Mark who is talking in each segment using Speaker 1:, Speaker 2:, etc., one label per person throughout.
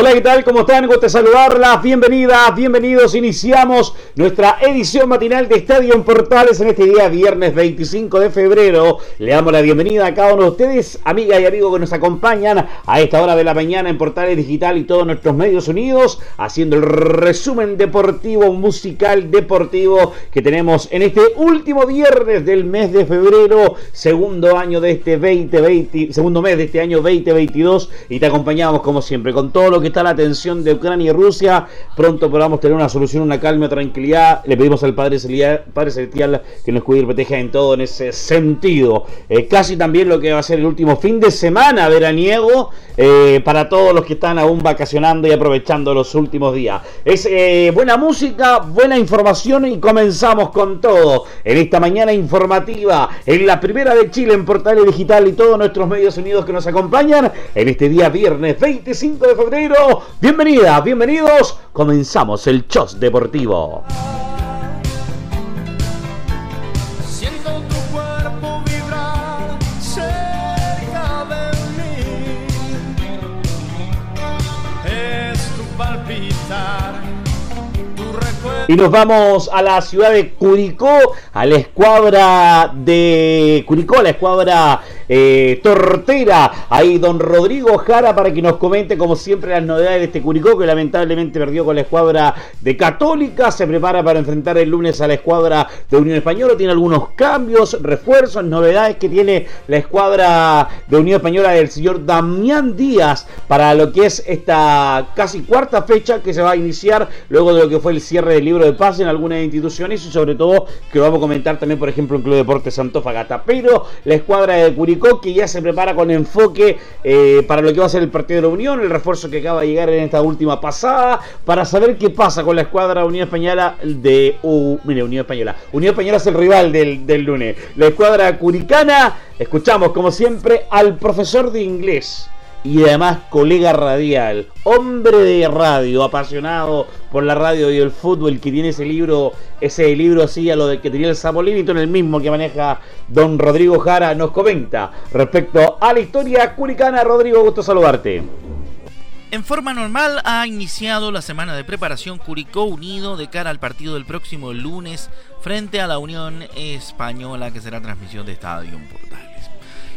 Speaker 1: Hola, ¿qué tal? ¿Cómo están? Gusto saludarlas. Bienvenidas, bienvenidos. Iniciamos nuestra edición matinal de Estadio en Portales en este día, viernes 25 de febrero. Le damos la bienvenida a cada uno de ustedes, amigas y amigos que nos acompañan a esta hora de la mañana en Portales Digital y todos nuestros medios unidos, haciendo el resumen deportivo, musical, deportivo que tenemos en este último viernes del mes de febrero, segundo año de este 2020, segundo mes de este año 2022. Y te acompañamos como siempre con todo lo que está la tensión de Ucrania y Rusia. Pronto podamos tener una solución, una calma, tranquilidad. Le pedimos al Padre Celestial, Padre Celestial que nos cuide y proteja en todo en ese sentido. Eh, casi también lo que va a ser el último fin de semana veraniego eh, para todos los que están aún vacacionando y aprovechando los últimos días. Es eh, buena música, buena información y comenzamos con todo en esta mañana informativa, en la primera de Chile en Portales Digital y todos nuestros medios unidos que nos acompañan en este día viernes 25 de febrero Bienvenidas, bienvenidos. Comenzamos el Chos Deportivo. Y nos vamos a la ciudad de Curicó, a la escuadra de Curicó, la escuadra eh, Tortera. Ahí don Rodrigo Jara para que nos comente como siempre las novedades de este Curicó que lamentablemente perdió con la escuadra de Católica. Se prepara para enfrentar el lunes a la escuadra de Unión Española. Tiene algunos cambios, refuerzos, novedades que tiene la escuadra de Unión Española del señor Damián Díaz para lo que es esta casi cuarta fecha que se va a iniciar luego de lo que fue el cierre del libro de paz en algunas instituciones y sobre todo que vamos a comentar también por ejemplo en Club Deportes Fagata Pero la escuadra de Curicó que ya se prepara con enfoque eh, para lo que va a ser el partido de la Unión, el refuerzo que acaba de llegar en esta última pasada, para saber qué pasa con la escuadra Unión Española de... mire, Unión Española. Unión Española es el rival del, del lunes. La escuadra curicana, escuchamos como siempre al profesor de inglés y además colega radial, hombre de radio, apasionado por la radio y el fútbol, que tiene ese libro, ese libro así a lo que tenía el Sapo en el mismo que maneja don Rodrigo Jara, nos comenta respecto a la historia curicana. Rodrigo, gusto saludarte.
Speaker 2: En forma normal ha iniciado la semana de preparación Curicó Unido de cara al partido del próximo lunes frente a la Unión Española que será transmisión de Estadio Portal.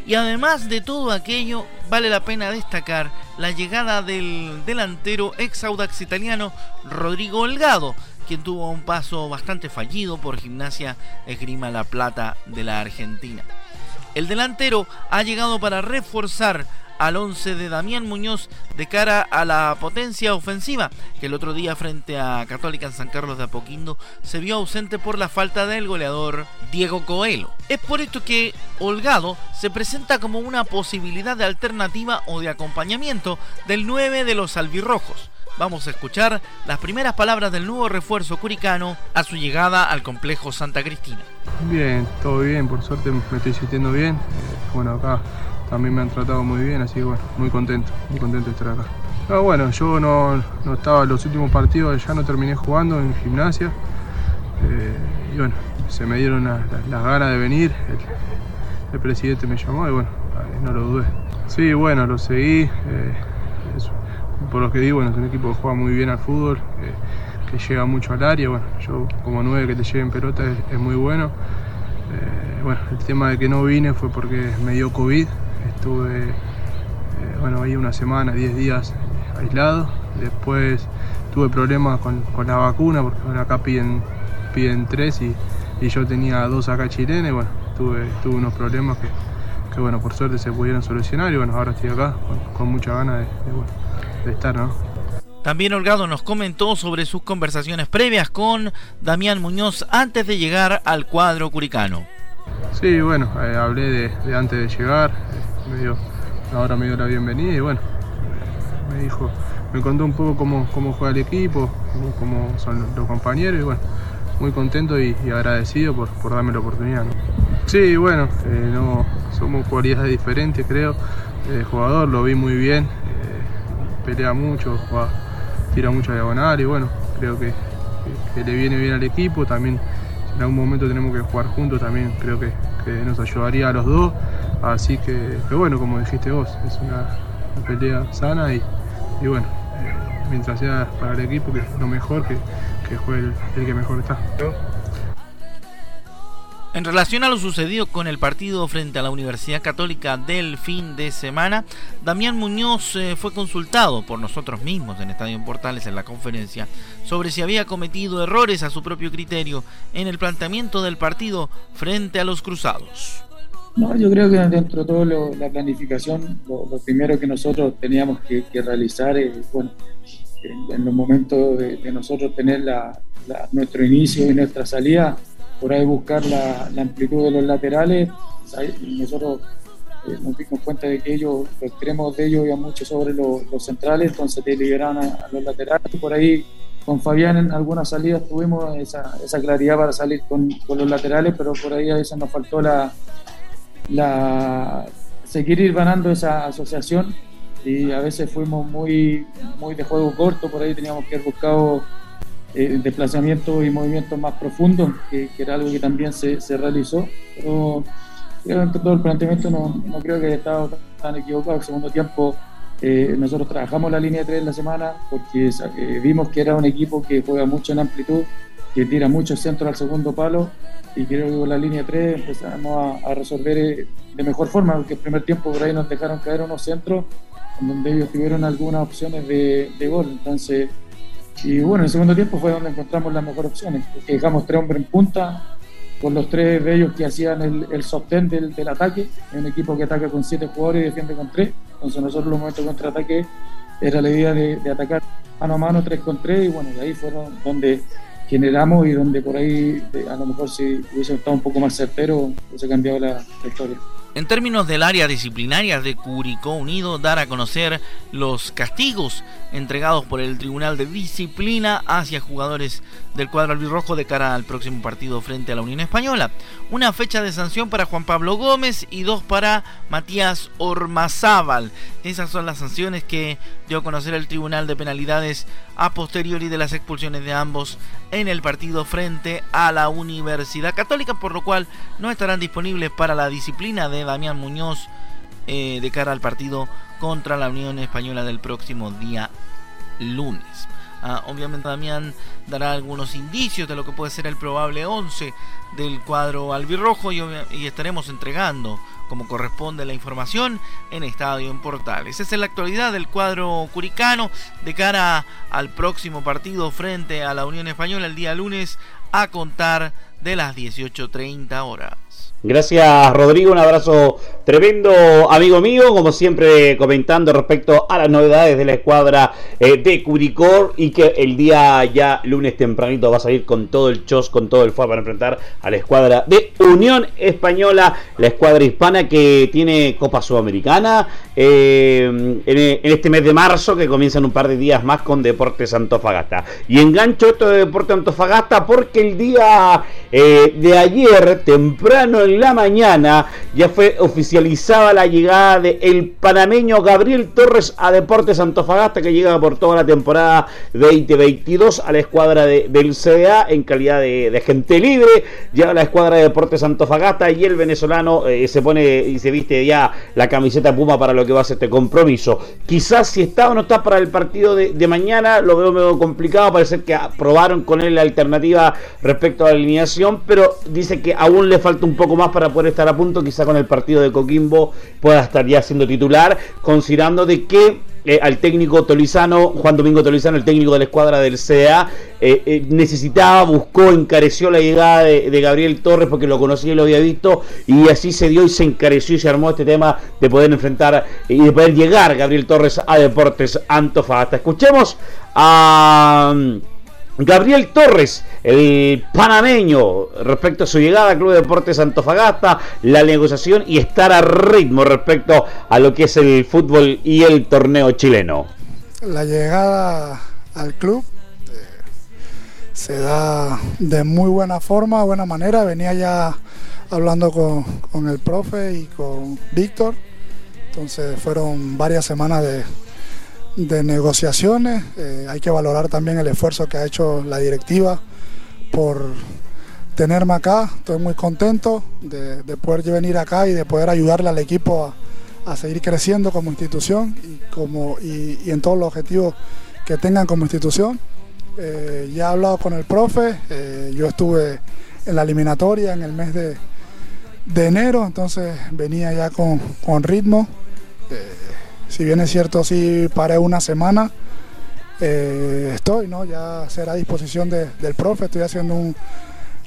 Speaker 2: Y además de todo aquello, vale la pena destacar la llegada del delantero ex Audax italiano Rodrigo Holgado, quien tuvo un paso bastante fallido por Gimnasia Esgrima La Plata de la Argentina. El delantero ha llegado para reforzar al 11 de Damián Muñoz de cara a la potencia ofensiva, que el otro día frente a Católica en San Carlos de Apoquindo se vio ausente por la falta del goleador Diego Coelho. Es por esto que Holgado se presenta como una posibilidad de alternativa o de acompañamiento del 9 de los albirrojos. Vamos a escuchar las primeras palabras del nuevo refuerzo curicano a su llegada al complejo Santa Cristina.
Speaker 3: Bien, todo bien, por suerte me estoy sintiendo bien. Bueno, acá también me han tratado muy bien, así que bueno, muy contento, muy contento de estar acá. Ah, bueno, yo no, estaba en los últimos partidos, ya no terminé jugando en gimnasia. Eh, y bueno, se me dieron las ganas de venir. El, presidente me llamó y bueno, no lo dudé. Sí, bueno, lo seguí. Eh, por lo que digo, bueno, es un equipo que juega muy bien al fútbol, que llega mucho al área. Bueno, yo como nueve que te lleven pelota es, muy bueno. Eh, bueno, el tema de que no vine fue porque me dio COVID, Estuve, eh, bueno, ahí una semana, 10 días aislado. Después tuve problemas con, la vacuna, porque acá piden, tres y, yo tenía dos acá chilenas. bueno, tuve, tuve unos problemas que, bueno, por suerte se pudieron solucionar y bueno, ahora estoy acá con, mucha ganas de, de estar, ¿no?
Speaker 2: También Holgado nos comentó sobre sus conversaciones previas con Damián Muñoz antes de llegar al cuadro curicano.
Speaker 3: Sí, bueno, eh, hablé de, antes de llegar, me dio, ahora me dio la bienvenida y bueno, me dijo, me contó un poco cómo, cómo juega el equipo, cómo, son los compañeros y bueno, muy contento y, agradecido por, por, darme la oportunidad. Sí, bueno, eh, no, somos cualidades diferentes creo, jugador, lo vi muy bien, pelea mucho, tira mucha diagonal y bueno, creo que, le viene bien al equipo, también si en algún momento tenemos que jugar juntos también creo que, nos ayudaría a los dos, así que, bueno, como dijiste vos, es una, pelea sana y, bueno, mientras sea para el equipo, que lo mejor, que, juegue el, que mejor está.
Speaker 2: En relación a lo sucedido con el partido frente a la Universidad Católica del fin de semana, Damián Muñoz eh, fue consultado por nosotros mismos en Estadio Portales en la conferencia sobre si había cometido errores a su propio criterio en el planteamiento del partido frente a los Cruzados.
Speaker 4: No, yo creo que dentro de todo la planificación, lo, primero que nosotros teníamos que, realizar es, bueno, en, los momentos de, nosotros tener nuestro inicio y nuestra salida, por ahí buscar la, amplitud de los laterales. Nosotros eh, nos dimos cuenta de que ellos, los extremos de ellos iban mucho sobre los, centrales, entonces te liberaron a, los laterales. Por ahí con Fabián en algunas salidas tuvimos esa, claridad para salir con, con, los laterales, pero por ahí a veces nos faltó la, la seguir ir ganando esa asociación y a veces fuimos muy, muy de juego corto, por ahí teníamos que haber buscado eh, desplazamientos y movimientos más profundos, que, era algo que también se, se realizó. Pero durante todo el planteamiento no, no, creo que haya estado tan equivocado. El segundo tiempo eh, nosotros trabajamos la línea 3 en la semana porque eh, vimos que era un equipo que juega mucho en amplitud, que tira mucho centro al segundo palo y creo que con la línea 3 empezamos a, resolver eh, de mejor forma, porque el primer tiempo por ahí nos dejaron caer unos centros en donde ellos tuvieron algunas opciones de, de gol. Entonces, y bueno, en el segundo tiempo fue donde encontramos las mejores opciones, porque dejamos tres hombres en punta, con los tres de ellos que hacían el, el sostén del, del ataque, un equipo que ataca con siete jugadores y defiende con tres, entonces nosotros los momentos de contraataque era la idea de, de atacar mano a mano, tres con tres, y bueno, ahí fueron donde generamos y donde por ahí a lo mejor si hubiese estado un poco más certero, hubiese cambiado la historia.
Speaker 2: En términos del área disciplinaria de Curicó Unido, dar a conocer los castigos entregados por el Tribunal de Disciplina hacia jugadores del cuadro albirrojo de cara al próximo partido frente a la Unión Española. Una fecha de sanción para Juan Pablo Gómez y dos para Matías Ormazábal. Esas son las sanciones que dio a conocer el Tribunal de Penalidades a posteriori de las expulsiones de ambos en el partido frente a la Universidad Católica, por lo cual no estarán disponibles para la disciplina de Damián Muñoz eh, de cara al partido contra la Unión Española del próximo día lunes. Ah, obviamente Damián dará algunos indicios de lo que puede ser el probable 11 del cuadro albirrojo y, y estaremos entregando como corresponde la información en Estadio en Portales. Esa es la actualidad del cuadro curicano de cara al próximo partido frente a la Unión Española el día lunes a contar de las 18.30 horas.
Speaker 1: Gracias Rodrigo, un abrazo tremendo amigo mío, como siempre comentando respecto a las novedades de la escuadra eh, de Curicor y que el día ya lunes tempranito va a salir con todo el chos, con todo el fuego para enfrentar a la escuadra de Unión Española, la escuadra hispana que tiene Copa Sudamericana eh, en, este mes de marzo que comienza en un par de días más con Deportes Antofagasta. Y engancho esto de Deportes Antofagasta porque el día eh, de ayer temprano la mañana ya fue oficializada la llegada de el panameño Gabriel Torres a Deportes Antofagasta que llega por toda la temporada 2022 a la escuadra del CDA en calidad de, gente libre. Llega la escuadra de Deportes Antofagasta y el venezolano eh, se pone y se viste ya la camiseta Puma para lo que va a ser este compromiso. Quizás si está o no está para el partido de, de mañana lo veo medio complicado. Parece que aprobaron con él la alternativa respecto a la alineación, pero dice que aún le falta un poco más para poder estar a punto, quizá con el partido de Coquimbo pueda estar ya siendo titular, considerando de que eh, al técnico Tolizano, Juan Domingo Tolizano, el técnico de la escuadra del CA, eh, eh, necesitaba, buscó, encareció la llegada de, Gabriel Torres porque lo conocía y lo había visto, y así se dio y se encareció y se armó este tema de poder enfrentar y de poder llegar Gabriel Torres a Deportes Antofagasta. Escuchemos a. Gabriel Torres, el panameño, respecto a su llegada al Club de Deportes Antofagasta, la negociación y estar a ritmo respecto a lo que es el fútbol y el torneo chileno.
Speaker 5: La llegada al club eh, se da de muy buena forma, buena manera. Venía ya hablando con, con el profe y con Víctor Entonces fueron varias semanas de, negociaciones. Eh, hay que valorar también el esfuerzo que ha hecho la directiva por tenerme acá. Estoy muy contento de, poder venir acá y de poder ayudarle al equipo a, seguir creciendo como institución y, como, y, en todos los objetivos que tengan como institución. Eh, ya he hablado con el profe, eh, yo estuve en la eliminatoria en el mes de, enero, entonces venía ya con, ritmo. Eh, si bien es cierto, sí paré una semana, estoy, ¿no? Ya será a disposición del profe, estoy haciendo un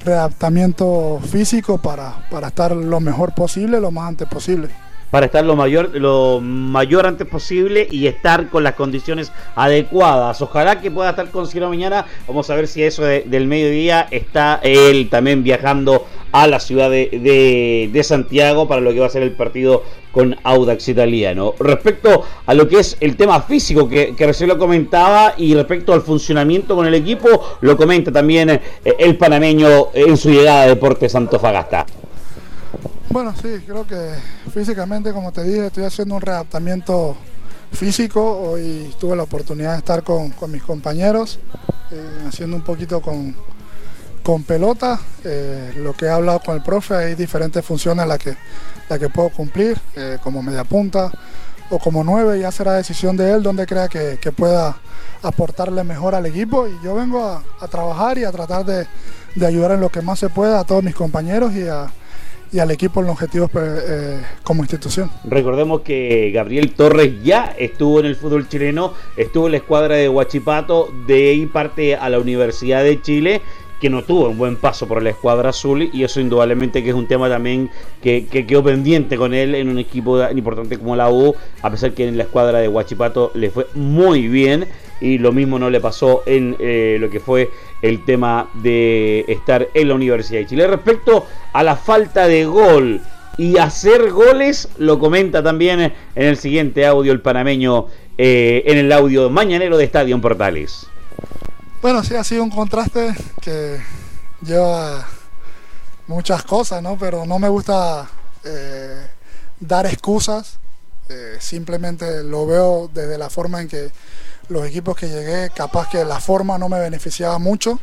Speaker 5: readaptamiento físico para, para estar lo mejor posible, lo más antes posible
Speaker 1: para estar lo mayor, lo mayor antes posible y estar con las condiciones adecuadas. Ojalá que pueda estar con mañana. Vamos a ver si eso del mediodía está él también viajando a la ciudad de, de, Santiago para lo que va a ser el partido con Audax Italiano. Respecto a lo que es el tema físico que, que, recién lo comentaba y respecto al funcionamiento con el equipo, lo comenta también eh, el panameño en su llegada a Deportes Antofagasta.
Speaker 5: Bueno, sí, creo que físicamente, como te dije, estoy haciendo un readaptamiento físico. Hoy tuve la oportunidad de estar con, mis compañeros, eh, haciendo un poquito con, con pelota. Eh, lo que he hablado con el profe, hay diferentes funciones las que, la que puedo cumplir, eh, como media punta o como nueve, ya será decisión de él donde crea que, pueda aportarle mejor al equipo. Y yo vengo a, trabajar y a tratar de, de ayudar en lo que más se pueda a todos mis compañeros y a y al equipo en los objetivos pues, eh, como institución.
Speaker 1: Recordemos que Gabriel Torres ya estuvo en el fútbol chileno, estuvo en la escuadra de Huachipato, de ahí parte a la Universidad de Chile que no tuvo un buen paso por la escuadra azul y eso indudablemente que es un tema también que, quedó pendiente con él en un equipo importante como la U, a pesar que en la escuadra de Huachipato le fue muy bien y lo mismo no le pasó en eh, lo que fue el tema de estar en la Universidad de Chile. Respecto a la falta de gol y hacer goles, lo comenta también en el siguiente audio el panameño, eh, en el audio mañanero de Estadio Portales.
Speaker 5: Bueno, sí, ha sido un contraste que lleva muchas cosas, ¿no? Pero no me gusta eh, dar excusas, simplemente lo veo desde la forma en que los equipos que llegué, capaz que la forma no me beneficiaba mucho,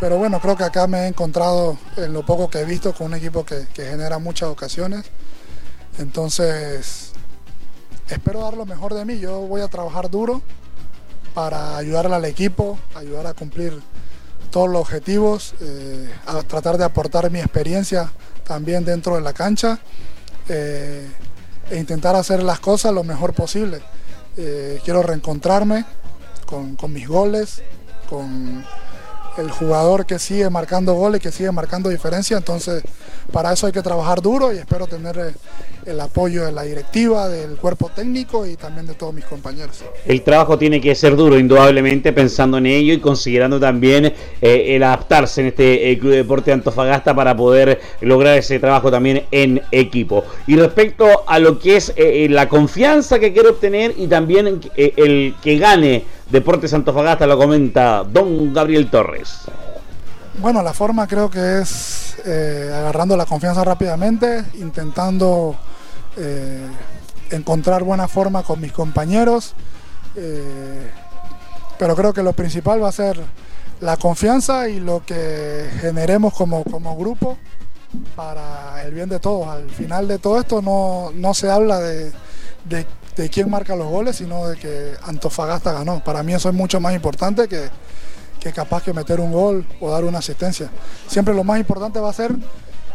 Speaker 5: pero bueno, creo que acá me he encontrado en lo poco que he visto con un equipo que, genera muchas ocasiones. Entonces, espero dar lo mejor de mí. Yo voy a trabajar duro para ayudarle al equipo, ayudar a cumplir todos los objetivos, eh, a tratar de aportar mi experiencia también dentro de la cancha eh, e intentar hacer las cosas lo mejor posible. Eh, quiero reencontrarme con, mis goles, con el jugador que sigue marcando goles, que sigue marcando diferencia, entonces para eso hay que trabajar duro y espero tener eh, el apoyo de la directiva, del cuerpo técnico y también de todos mis compañeros.
Speaker 1: El trabajo tiene que ser duro, indudablemente, pensando en ello y considerando también eh, el adaptarse en este Club Deporte Antofagasta para poder lograr ese trabajo también en equipo. Y respecto a lo que es eh, la confianza que quiero obtener y también el que gane Deportes Antofagasta, lo comenta don Gabriel Torres.
Speaker 5: Bueno, la forma creo que es eh, agarrando la confianza rápidamente, intentando eh, encontrar buena forma con mis compañeros, eh, pero creo que lo principal va a ser la confianza y lo que generemos como, grupo para el bien de todos. Al final de todo esto no, se habla de, de quién marca los goles, sino de que Antofagasta ganó. Para mí eso es mucho más importante que que capaz que meter un gol o dar una asistencia. Siempre lo más importante va a ser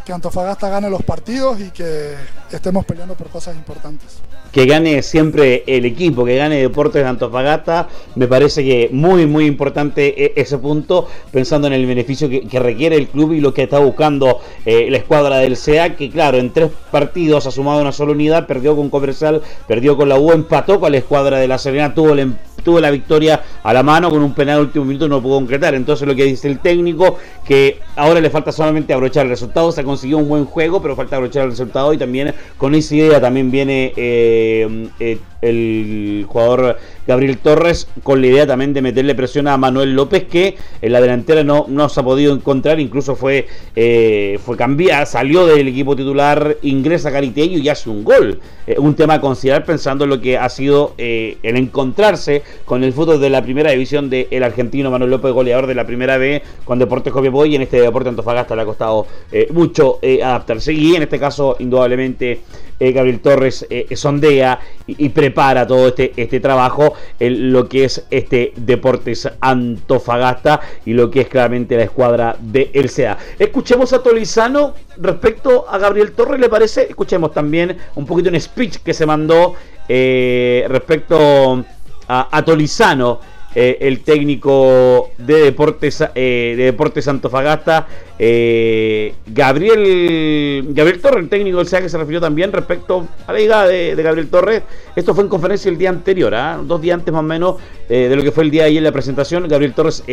Speaker 5: que Antofagasta gane los partidos y que estemos peleando por cosas importantes.
Speaker 1: Que gane siempre el equipo, que gane Deportes de Antofagasta, me parece que muy, muy importante e-, ese punto, pensando en el beneficio que, requiere el club y lo que está buscando eh, la escuadra del CEA, que claro, en tres partidos ha sumado una sola unidad, perdió con Comercial, perdió con la U, empató con la escuadra de la Serena, tuvo el tuvo la victoria a la mano con un penal último minuto no pudo concretar. Entonces lo que dice el técnico, que ahora le falta solamente abrochar el resultado, se consiguió un buen juego, pero falta abrochar el resultado y también con esa idea también viene eh, eh, el jugador Gabriel Torres con la idea también de meterle presión a Manuel López que en la delantera no, no se ha podido encontrar, incluso fue, eh, fue cambiada, salió del equipo titular, ingresa Caritello y hace un gol. Eh, un tema a considerar pensando en lo que ha sido el encontrarse con el fútbol de la primera división del argentino Manuel López, goleador de la primera B con Deportes Copiapó y en este Deporte Antofagasta le ha costado mucho adaptarse y en este caso indudablemente Gabriel Torres sondea y, prepara todo este, este trabajo en lo que es este Deportes Antofagasta y lo que es claramente la escuadra de El SEA. Escuchemos a Tolizano respecto a Gabriel Torres, ¿le parece? Escuchemos también un poquito un speech que se mandó eh, respecto a, a Tolizano eh, el técnico de Deportes, eh, de Deportes Antofagasta, eh, Gabriel, Gabriel Torres, el técnico del SEA que se refirió también respecto a la llegada de, Gabriel Torres. Esto fue en conferencia el día anterior, ¿ah? dos días antes más o menos de lo que fue el día de ayer la presentación. Gabriel Torres,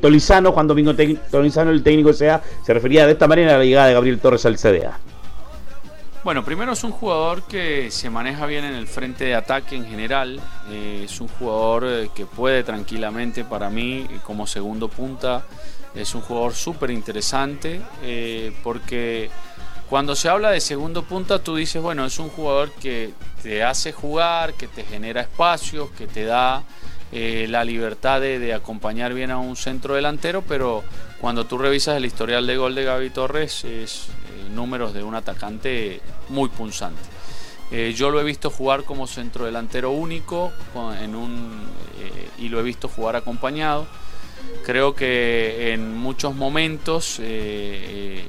Speaker 1: Tolizano, Juan Domingo Tolizano, el técnico del SEA, se refería de esta manera a la llegada de Gabriel Torres al CDA.
Speaker 6: Bueno, primero es un jugador que se maneja bien en el frente de ataque en general. Eh, es un jugador eh, que puede tranquilamente para mí como segundo punta. Es un jugador súper interesante eh, porque cuando se habla de segundo punta tú dices, bueno, es un jugador que te hace jugar, que te genera espacios, que te da la libertad de, de, acompañar bien a un centro delantero, pero cuando tú revisas el historial de gol de Gaby Torres es números de un atacante muy punzante. Eh, yo lo he visto jugar como centrodelantero único en un, eh, y lo he visto jugar acompañado. Creo que en muchos momentos, eh,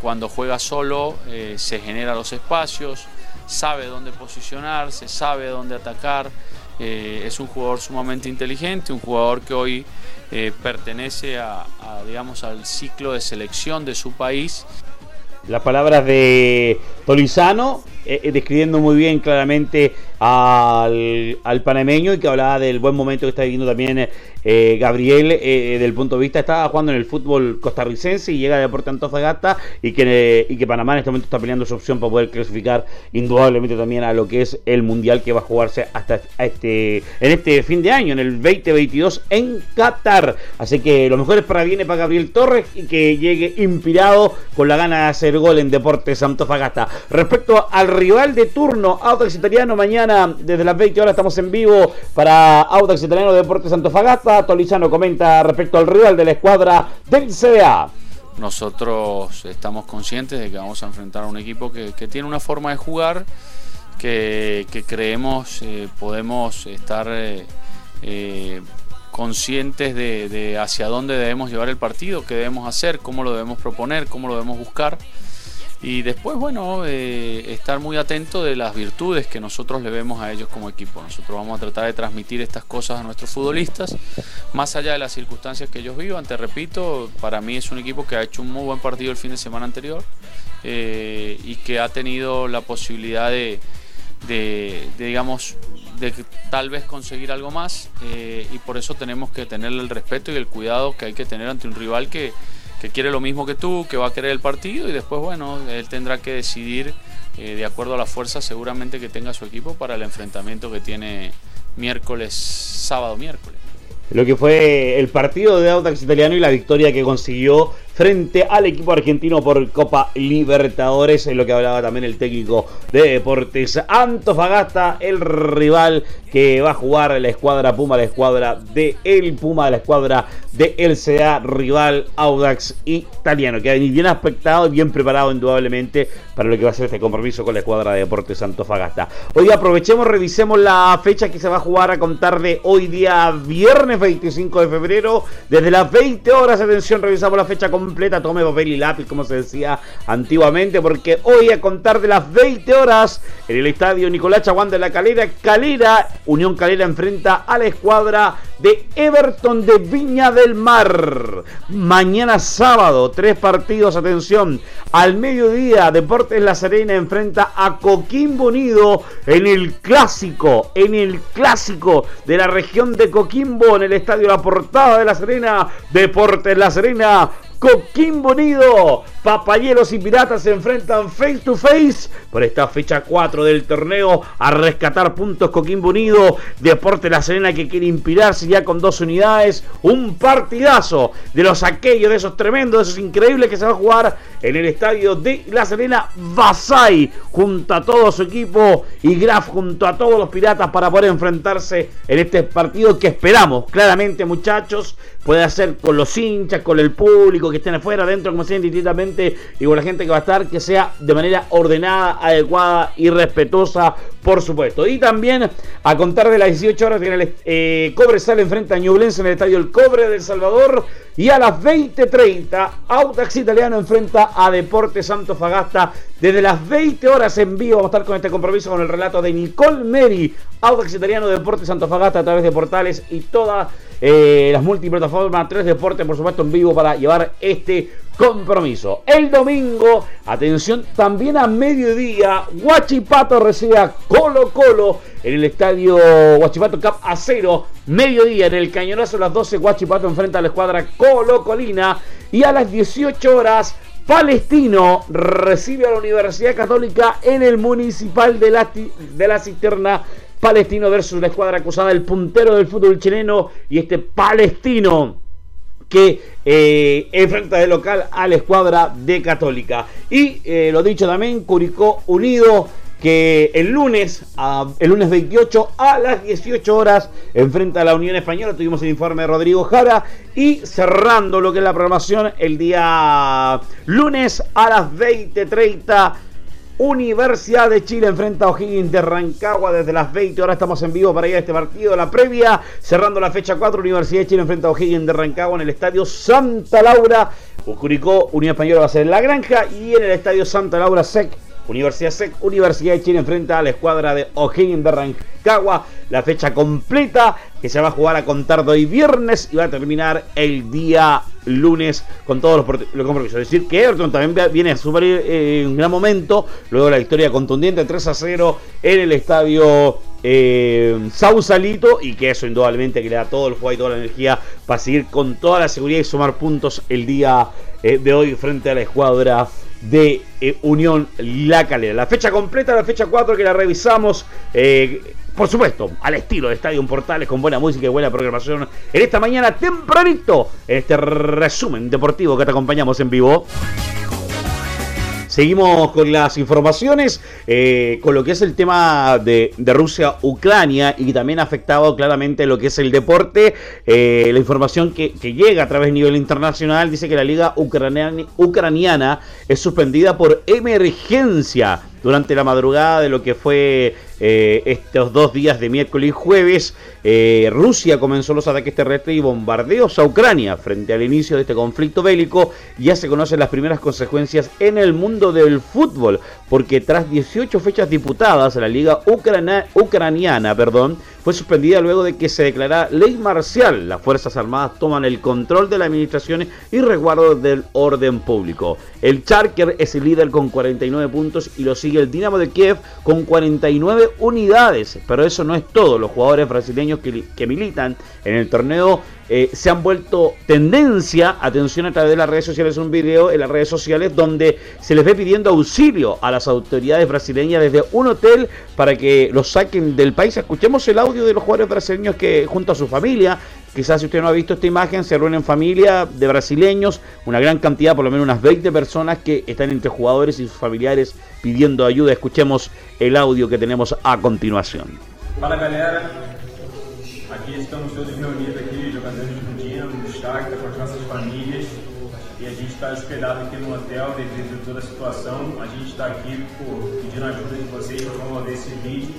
Speaker 6: cuando juega solo, se genera los espacios, sabe dónde posicionarse, sabe dónde atacar. es un jugador sumamente inteligente, un jugador que hoy pertenece a, digamos, al ciclo de selección de su país
Speaker 1: las palabras de Tolizano, eh, eh, describiendo muy bien claramente al, al, panameño y que hablaba del buen momento que está viviendo también eh, Gabriel, eh, del punto de vista, estaba jugando en el fútbol costarricense y llega de Deportes Antofagasta y que, y que Panamá en este momento está peleando su opción para poder clasificar indudablemente también a lo que es el Mundial que va a jugarse hasta este, en este fin de año, en el 2022 en Qatar. Así que lo mejor es para viene para Gabriel Torres y que llegue inspirado con la gana de hacer gol en Deportes Antofagasta. Respecto al rival de turno, Audax Italiano, mañana desde las 20 horas estamos en vivo para Audax Italiano Deportes Antofagasta. Tolizano comenta respecto al rival de la escuadra del CDA.
Speaker 6: Nosotros estamos conscientes de que vamos a enfrentar a un equipo que, tiene una forma de jugar que, creemos eh, podemos estar eh, eh, conscientes de hacia dónde debemos llevar el partido, qué debemos hacer, cómo lo debemos proponer, cómo lo debemos buscar. Y después, bueno, eh, estar muy atento de las virtudes que nosotros le vemos a ellos como equipo. Nosotros vamos a tratar de transmitir estas cosas a nuestros futbolistas, más allá de las circunstancias que ellos vivan. Te repito, para mí es un equipo que ha hecho un muy buen partido el fin de semana anterior eh, y que ha tenido la posibilidad de, digamos, de tal vez conseguir algo más. Eh, y por eso tenemos que tener el respeto y el cuidado que hay que tener ante un rival que que quiere lo mismo que tú, que va a querer el partido y después, bueno, él tendrá que decidir eh, de acuerdo a la fuerza seguramente que tenga su equipo para el enfrentamiento que tiene miércoles, sábado, miércoles.
Speaker 1: Lo que fue el partido de Audax Italiano y la victoria que consiguió frente al equipo argentino por Copa Libertadores, es lo que hablaba también el técnico de Deportes Antofagasta, el rival que va a jugar la escuadra Puma, la escuadra de El Puma, la escuadra de El CA, rival Audax italiano, que bien aspectado y bien preparado indudablemente para lo que va a ser este compromiso con la escuadra de Deportes Antofagasta. Hoy aprovechemos, revisemos la fecha que se va a jugar a contar de hoy día viernes 25 de febrero, desde las 20 horas, atención, revisamos la fecha con completa, tome papel y lápiz, como se decía antiguamente, porque hoy a contar de las 20 horas en el estadio Nicolás Chaguán de la Calera, Calera, Unión Calera enfrenta a la escuadra de Everton de Viña del Mar. Mañana sábado, tres partidos, atención, al mediodía, Deportes La Serena enfrenta a Coquimbo Unido en el clásico, en el clásico de la región de Coquimbo, en el estadio La Portada de La Serena, Deportes La Serena Coquimbo Unido. Papayeros y Piratas se enfrentan face to face por esta fecha 4 del torneo a rescatar puntos Coquimbo Unido. Deporte La Serena que quiere inspirarse ya con dos unidades. Un partidazo de los aquellos, de esos tremendos, de esos increíbles que se va a jugar en el estadio de La Serena Basay junto a todo su equipo y Graf junto a todos los Piratas para poder enfrentarse en este partido que esperamos claramente muchachos puede ser con los hinchas, con el público que estén afuera, adentro, como sea, indistintamente, y con la gente que va a estar, que sea de manera ordenada, adecuada y respetuosa, por supuesto. Y también a contar de las 18 horas, viene el eh, Cobre sale enfrente a Ñublense en el estadio El Cobre del Salvador. Y a las 20.30, Audax Italiano enfrenta a Deportes Santo Fagasta. Desde las 20 horas en vivo vamos a estar con este compromiso con el relato de Nicole Meri, Audax Italiano Deportes Santo Fagasta a través de portales y todas eh, las multiplataformas, tres deportes por supuesto en vivo para llevar este compromiso. El domingo, atención, también a mediodía, Huachipato recibe a Colo Colo en el estadio Huachipato Cup a cero, mediodía en el cañonazo a las 12, Huachipato enfrenta a la escuadra Colo Colina y a las 18 horas Palestino recibe a la Universidad Católica en el Municipal de la, de la Cisterna Palestino versus la escuadra acusada, el puntero del fútbol chileno y este palestino que eh, enfrenta de local a la escuadra de Católica. Y eh, lo dicho también, Curicó Unido que el lunes, el lunes 28 a las 18 horas enfrenta a la Unión Española. Tuvimos el informe de Rodrigo Jara y cerrando lo que es la programación el día lunes a las 20:30 Universidad de Chile enfrenta a O'Higgins de Rancagua desde las 20 horas. Estamos en vivo para ir a este partido. La previa, cerrando la fecha 4, Universidad de Chile enfrenta a O'Higgins de Rancagua en el estadio Santa Laura. Curicó, Unión Española va a ser en la granja y en el estadio Santa Laura SEC Universidad SEC, Universidad de Chile enfrenta a la escuadra de O'Higgins de Rancagua. La fecha completa que se va a jugar a contar de hoy viernes y va a terminar el día lunes con todos los, compromisos. Es decir, que Everton también viene a superar eh, un gran momento, luego de la victoria contundente 3 a 0 en el estadio eh, Sausalito y que eso indudablemente que le da todo el juego y toda la energía para seguir con toda la seguridad y sumar puntos el día eh, de hoy frente a la escuadra de eh, Unión La Calera. La fecha completa, la fecha 4 que la revisamos, eh, por supuesto, al estilo de Estadio Portales, con buena música y buena programación, en esta mañana tempranito, en este resumen deportivo que te acompañamos en vivo. Seguimos con las informaciones, eh, con lo que es el tema de, Rusia-Ucrania y también ha afectado claramente lo que es el deporte. Eh, la información que, llega a través de nivel internacional dice que la liga ucraniana es suspendida por emergencia durante la madrugada de lo que fue eh, estos dos días de miércoles y jueves, eh, Rusia comenzó los ataques terrestres y bombardeos a Ucrania frente al inicio de este conflicto bélico. Ya se conocen las primeras consecuencias en el mundo del fútbol, porque tras 18 fechas diputadas, la liga ucraniana perdón, fue suspendida luego de que se declarara ley marcial. Las Fuerzas Armadas toman el control de la administración y resguardo del orden público. El Charker es el líder con 49 puntos y lo sigue el Dinamo de Kiev con 49 unidades. Pero eso no es todo. Los jugadores brasileños que, militan en el torneo eh, se han vuelto tendencia, atención a través de las redes sociales, un video en las redes sociales donde se les ve pidiendo auxilio a las autoridades brasileñas desde un hotel para que los saquen del país. Escuchemos el audio de los jugadores brasileños que junto a su familia, quizás si usted no ha visto esta imagen, se reúnen familia de brasileños, una gran cantidad, por lo menos unas 20 personas que están entre jugadores y sus familiares pidiendo ayuda. Escuchemos el audio que tenemos a continuación.
Speaker 7: Fala galera, aqui estamos todos reunidos está hospedado aqui no hotel devido a toda a situação. A gente está aqui por, pedindo ajuda de vocês para promover esse vídeo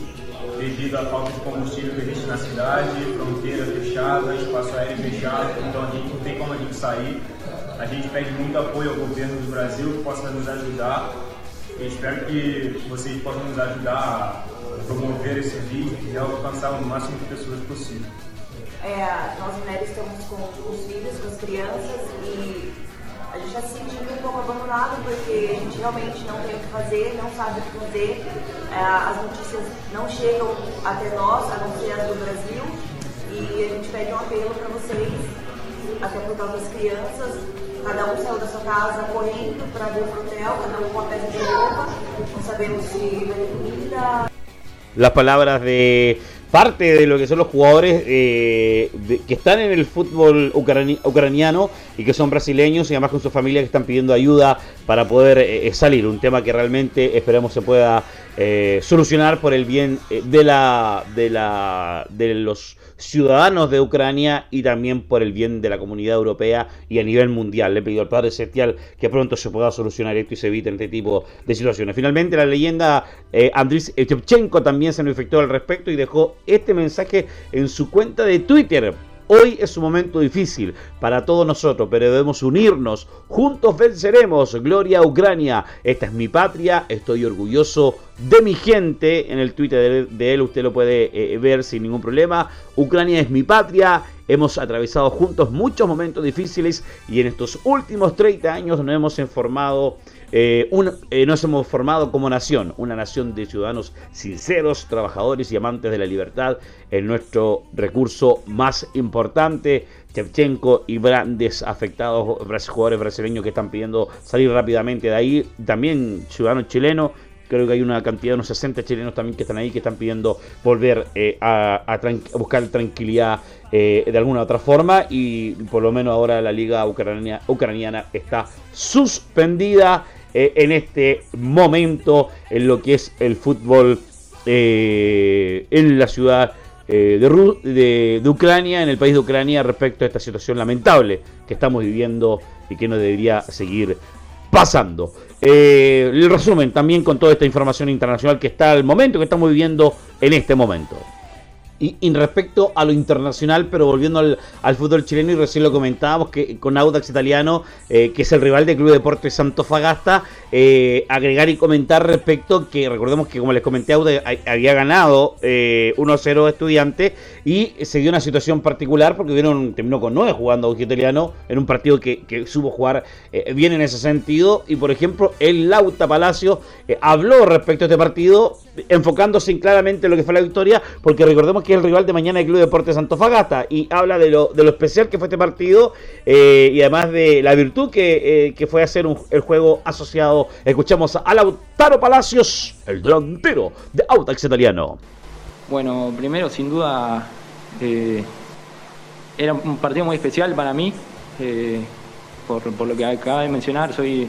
Speaker 7: devido à falta de combustível que existe na cidade, fronteira fechada, espaço aéreo fechado, então a gente não tem como a gente sair. A gente pede muito apoio ao governo do Brasil que possa nos ajudar. Eu espero que vocês possam nos ajudar a promover esse vídeo e alcançar o máximo de pessoas possível.
Speaker 8: É, nós mulheres estamos com os filhos, com as crianças e a gente está se sentindo um pouco abandonado porque a gente realmente não tem o que fazer, não sabe o que fazer, é, as notícias não chegam até nós, a não ser as do Brasil, e a gente pede um apelo para vocês acho que é por causa das crianças. Cada um saiu da sua casa correndo para vir pro hotel, cada um com uma peça de roupa. Não sabemos se vai ter comida.
Speaker 1: Las palabras de parte de lo que son los jugadores eh, de, que están en el fútbol ucrani ucraniano y que son brasileños y además con su familia que están pidiendo ayuda para poder eh, salir. Un tema que realmente esperamos se pueda eh, solucionar por el bien eh, de la de la de los ciudadanos de Ucrania y también por el bien de la comunidad europea y a nivel mundial. Le pido al Padre Celestial que pronto se pueda solucionar esto y se eviten este tipo de situaciones. Finalmente, la leyenda eh, Andriy también se manifestó al respecto y dejó este mensaje en su cuenta de Twitter. Hoy es un momento difícil para todos nosotros, pero debemos unirnos. Juntos venceremos. Gloria a Ucrania. Esta es mi patria. Estoy orgulloso de mi gente. En el Twitter de él usted lo puede eh, ver sin ningún problema. Ucrania es mi patria. Hemos atravesado juntos muchos momentos difíciles y en estos últimos 30 años nos hemos informado eh, eh, nos hemos formado como nación, una nación de ciudadanos sinceros, trabajadores y amantes de la libertad, en nuestro recurso más importante. Shevchenko y grandes afectados jugadores brasileños que están pidiendo salir rápidamente de ahí, también ciudadanos chilenos. Creo que hay una cantidad de unos 60 chilenos también que están ahí, que están pidiendo volver eh, a, buscar tranquilidad eh, de alguna otra forma. Y por lo menos ahora la liga ucrania, ucraniana está suspendida eh, en este momento en lo que es el fútbol eh, en la ciudad de, de, de Ucrania, en el país de Ucrania, respecto a esta situación lamentable que estamos viviendo y que no debería seguir pasando. Eh, el resumen también con toda esta información internacional que está al momento, que estamos viviendo en este momento. Y, y, respecto a lo internacional, pero volviendo al, al, fútbol chileno, y recién lo comentábamos que con Audax Italiano, eh, que es el rival del Club Deportes Santofagasta, eh, agregar y comentar respecto que recordemos que como les comenté, Audax había ganado eh, 1-0 a Estudiantes y se dio una situación particular porque vieron, terminó con 9 jugando Audax Italiano en un partido que, que supo jugar eh, bien en ese sentido. Y por ejemplo, el Lauta Palacio eh, habló respecto a este partido, enfocándose claramente en lo que fue la victoria, porque recordemos que es el rival de mañana del Club Deportes Santofagasta y habla de lo, especial que fue este partido eh, y además de la virtud que, eh, que fue hacer un, el juego asociado. Escuchamos a Lautaro Palacios, el delantero de Autax Italiano.
Speaker 9: Bueno, primero sin duda eh, era un partido muy especial para mí, por, lo que acaba de mencionar, soy,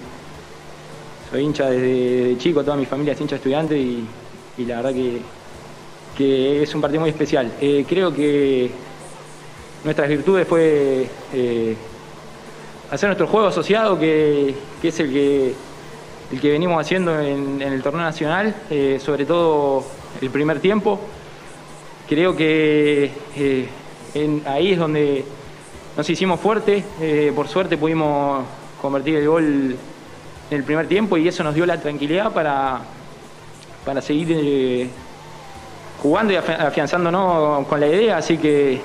Speaker 9: soy hincha desde chico, toda mi familia es hincha estudiante y la verdad que que es un partido muy especial. Eh, creo que nuestras virtudes fue eh, hacer nuestro juego asociado, que, que, es el que, el que venimos haciendo en, en el torneo nacional, eh, sobre todo el primer tiempo. Creo que ahí es donde nos hicimos fuertes, por suerte pudimos convertir el gol en el primer tiempo y eso nos dio la tranquilidad para, para seguir jugando y afianzándonos con la idea, así que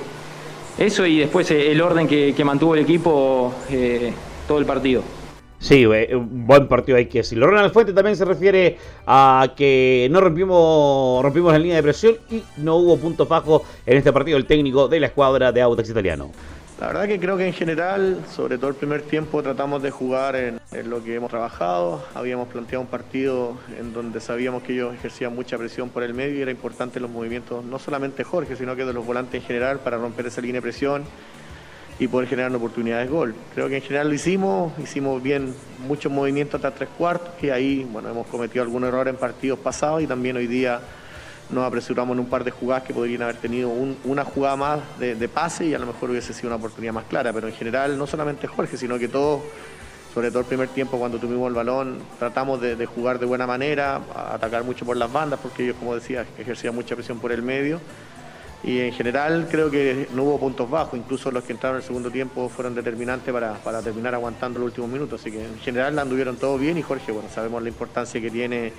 Speaker 9: eso y después el orden que, mantuvo el equipo eh, todo el partido.
Speaker 1: Sí, un buen partido hay que decirlo. Ronald Fuente también se refiere a que no rompimos, rompimos la línea de presión y no hubo puntos bajos en este partido el técnico de la escuadra de Audax Italiano.
Speaker 10: La verdad que creo que en general, sobre todo el primer tiempo, tratamos de jugar en, lo que hemos trabajado. Habíamos planteado un partido en donde sabíamos que ellos ejercían mucha presión por el medio y era importante los movimientos, no solamente Jorge, sino que de los volantes en general para romper esa línea de presión y poder generar oportunidades de gol. Creo que en general lo hicimos, hicimos bien muchos movimientos hasta tres cuartos y ahí bueno, hemos cometido algún error en partidos pasados y también hoy día nos apresuramos en un par de jugadas que podrían haber tenido un, una jugada más de, pase y a lo mejor hubiese sido una oportunidad más clara, pero en general no solamente Jorge, sino que todos, sobre todo el primer tiempo cuando tuvimos el balón, tratamos de, jugar de buena manera, atacar mucho por las bandas, porque ellos, como decía, ejercían mucha presión por el medio. Y en general creo que no hubo puntos bajos, incluso los que entraron en el segundo tiempo fueron determinantes para, para terminar aguantando los últimos minutos. Así que en general anduvieron todo bien y Jorge, bueno, sabemos la importancia que tiene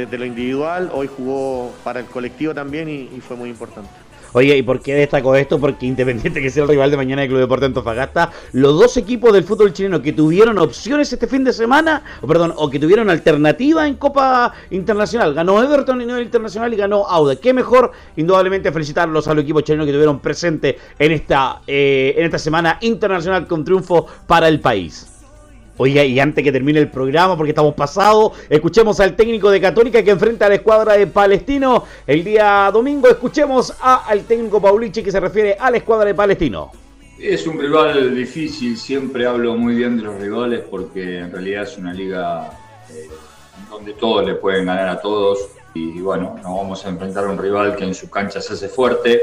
Speaker 10: desde lo individual, hoy jugó para el colectivo también y, fue muy importante.
Speaker 1: Oye, ¿y por qué destaco esto? Porque independiente que sea el rival de mañana del Club Deporte Antofagasta, los dos equipos del fútbol chileno que tuvieron opciones este fin de semana, o perdón, o que tuvieron alternativa en Copa Internacional, ganó Everton en nivel internacional y ganó Auda. Qué mejor, indudablemente, felicitarlos a los equipos chilenos que tuvieron presente en esta, eh, en esta semana internacional con triunfo para el país. Oiga, y antes que termine el programa, porque estamos pasados, escuchemos al técnico de Católica que enfrenta a la escuadra de Palestino el día domingo. Escuchemos al técnico Paulichi que se refiere a la escuadra de Palestino.
Speaker 11: Es un rival difícil, siempre hablo muy bien de los rivales porque en realidad es una liga eh, donde todos le pueden ganar a todos y bueno, nos vamos a enfrentar a un rival que en su cancha se hace fuerte,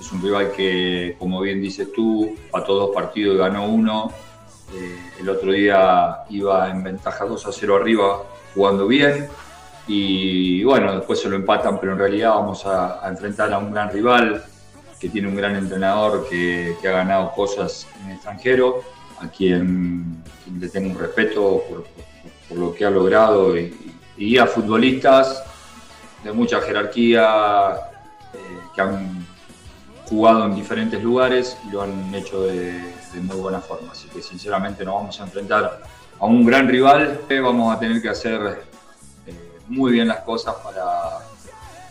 Speaker 11: es un rival que, como bien dices tú, a todos partidos ganó uno eh, el otro día iba en ventaja 2 a 0 arriba, jugando bien. Y bueno, después se lo empatan, pero en realidad vamos a, enfrentar a un gran rival que tiene un gran entrenador que, ha ganado cosas en extranjero, a quien, le tengo un respeto por, lo que ha logrado y, a futbolistas de mucha jerarquía eh, que han jugado en diferentes lugares y lo han hecho de, muy buena forma. Así que sinceramente nos vamos a enfrentar a un gran rival. Vamos a tener que hacer eh, muy bien las cosas para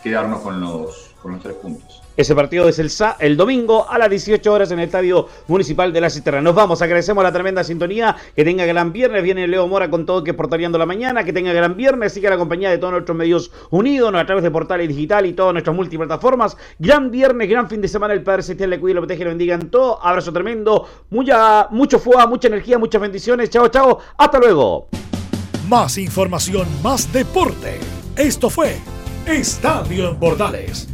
Speaker 11: quedarnos con los, con los tres puntos.
Speaker 1: Ese partido es el, el domingo a las 18 horas en el Estadio Municipal de La Cisterna. Nos vamos, agradecemos la tremenda sintonía. Que tenga gran viernes. Viene Leo Mora con todo que es Portaleando la Mañana. Que tenga gran viernes. Siga la compañía de todos nuestros medios unidos a través de portales digital y todas nuestras multiplataformas. Gran viernes, gran fin de semana. El Padre Celestial le cuide, lo protege, lo bendiga en todo. Abrazo tremendo. Mucha, mucho fuego, mucha energía, muchas bendiciones. Chao, chao. Hasta luego.
Speaker 12: Más información, más deporte. Esto fue Estadio en Portales